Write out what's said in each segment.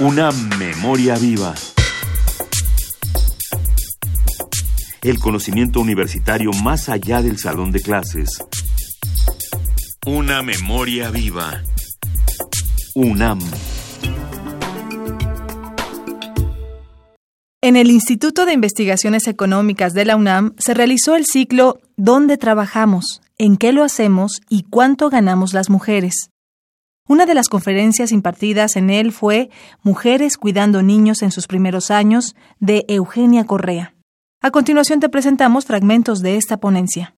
Una memoria viva. El conocimiento universitario más allá del salón de clases. Una memoria viva. UNAM. En el Instituto de Investigaciones Económicas de la UNAM se realizó el ciclo ¿Dónde trabajamos? ¿En qué lo hacemos? ¿Y cuánto ganamos las mujeres? Una de las conferencias impartidas en él fue Mujeres cuidando niños en sus primeros años de Eugenia Correa. A continuación te presentamos fragmentos de esta ponencia.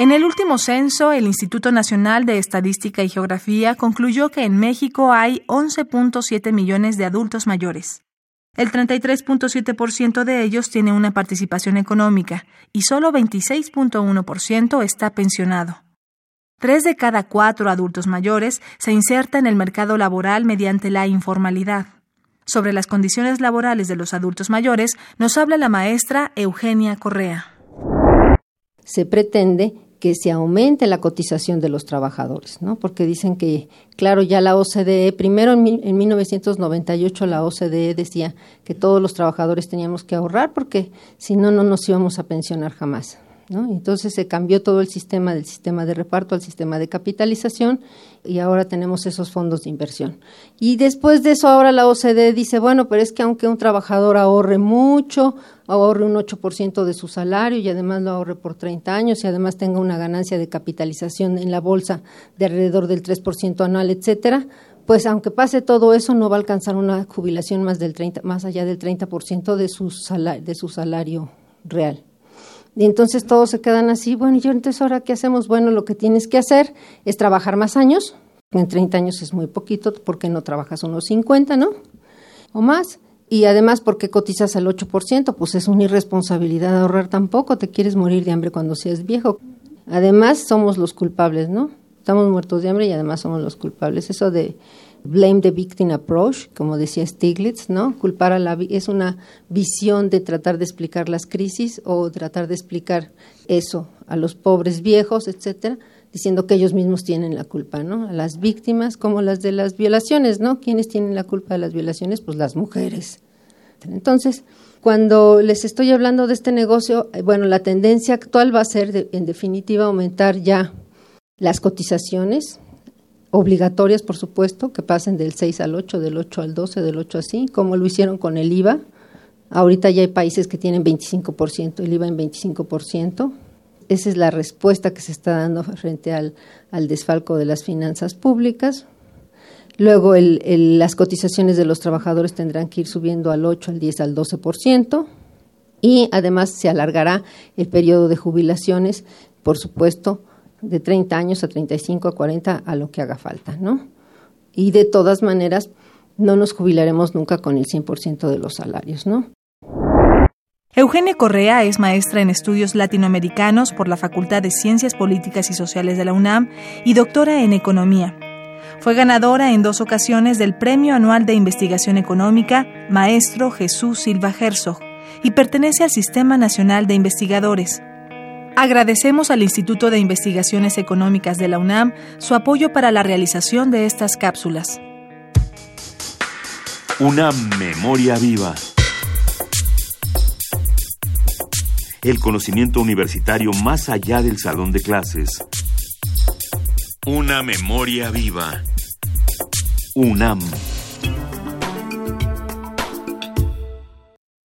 En el último censo, el Instituto Nacional de Estadística y Geografía concluyó que en México hay 11.7 millones de adultos mayores. El 33.7% de ellos tiene una participación económica y solo 26.1% está pensionado. Tres de cada cuatro adultos mayores se inserta en el mercado laboral mediante la informalidad. Sobre las condiciones laborales de los adultos mayores nos habla la maestra Eugenia Correa. Se pretende que se aumente la cotización de los trabajadores, ¿no? Porque dicen que, claro, ya la OCDE, primero en, en 1998 la OCDE decía que todos los trabajadores teníamos que ahorrar porque si no, no nos íbamos a pensionar jamás. Entonces se cambió todo el sistema del sistema de reparto al sistema de capitalización y ahora tenemos esos fondos de inversión. Y después de eso ahora la OCDE dice, bueno, pero es que aunque un trabajador ahorre mucho, ahorre un 8% de su salario y además lo ahorre por 30 años y además tenga una ganancia de capitalización en la bolsa de alrededor del 3% anual, etcétera, pues aunque pase todo eso no va a alcanzar una jubilación más del 30 más allá del 30% de su de su salario real. Y entonces todos se quedan así, bueno, y yo entonces ahora qué hacemos? Bueno, lo que tienes que hacer es trabajar más años, en 30 años es muy poquito, porque no trabajas unos 50, ¿no? O más. Y además, porque cotizas al 8%? Pues es una irresponsabilidad ahorrar tampoco, te quieres morir de hambre cuando seas viejo. Además, somos los culpables, ¿no? Estamos muertos de hambre y además somos los culpables. Eso de blame the victim approach, como decía Stiglitz, ¿no? Culpar a la es una visión de tratar de explicar las crisis o tratar de explicar eso a los pobres viejos, etcétera, diciendo que ellos mismos tienen la culpa, ¿no? A las víctimas como las de las violaciones, ¿no? ¿Quiénes tienen la culpa de las violaciones? Pues las mujeres. Entonces, cuando les estoy hablando de este negocio, eh, bueno, la tendencia actual va a ser, en definitiva, aumentar ya las cotizaciones, obligatorias, por supuesto, que pasen del 6 al 8, del 8 al 12, del 8 así, como lo hicieron con el IVA. Ahorita ya hay países que tienen 25%, el IVA en 25%. Esa es la respuesta que se está dando frente al, al desfalco de las finanzas públicas. Luego las cotizaciones de los trabajadores tendrán que ir subiendo al 8, al 10, al 12%. Y además se alargará el periodo de jubilaciones, por supuesto, de 30 años a 35, a 40, a lo que haga falta, ¿no? Y de todas maneras, no nos jubilaremos nunca con el 100% de los salarios, ¿no? Eugenia Correa es maestra en estudios latinoamericanos por la Facultad de Ciencias Políticas y Sociales de la UNAM y doctora en Economía. Fue ganadora en dos ocasiones del Premio Anual de Investigación Económica Maestro Jesús Silva Herzog y pertenece al Sistema Nacional de Investigadores. Agradecemos al Instituto de Investigaciones Económicas de la UNAM su apoyo para la realización de estas cápsulas. Una memoria viva. El conocimiento universitario más allá del salón de clases. Una memoria viva. UNAM.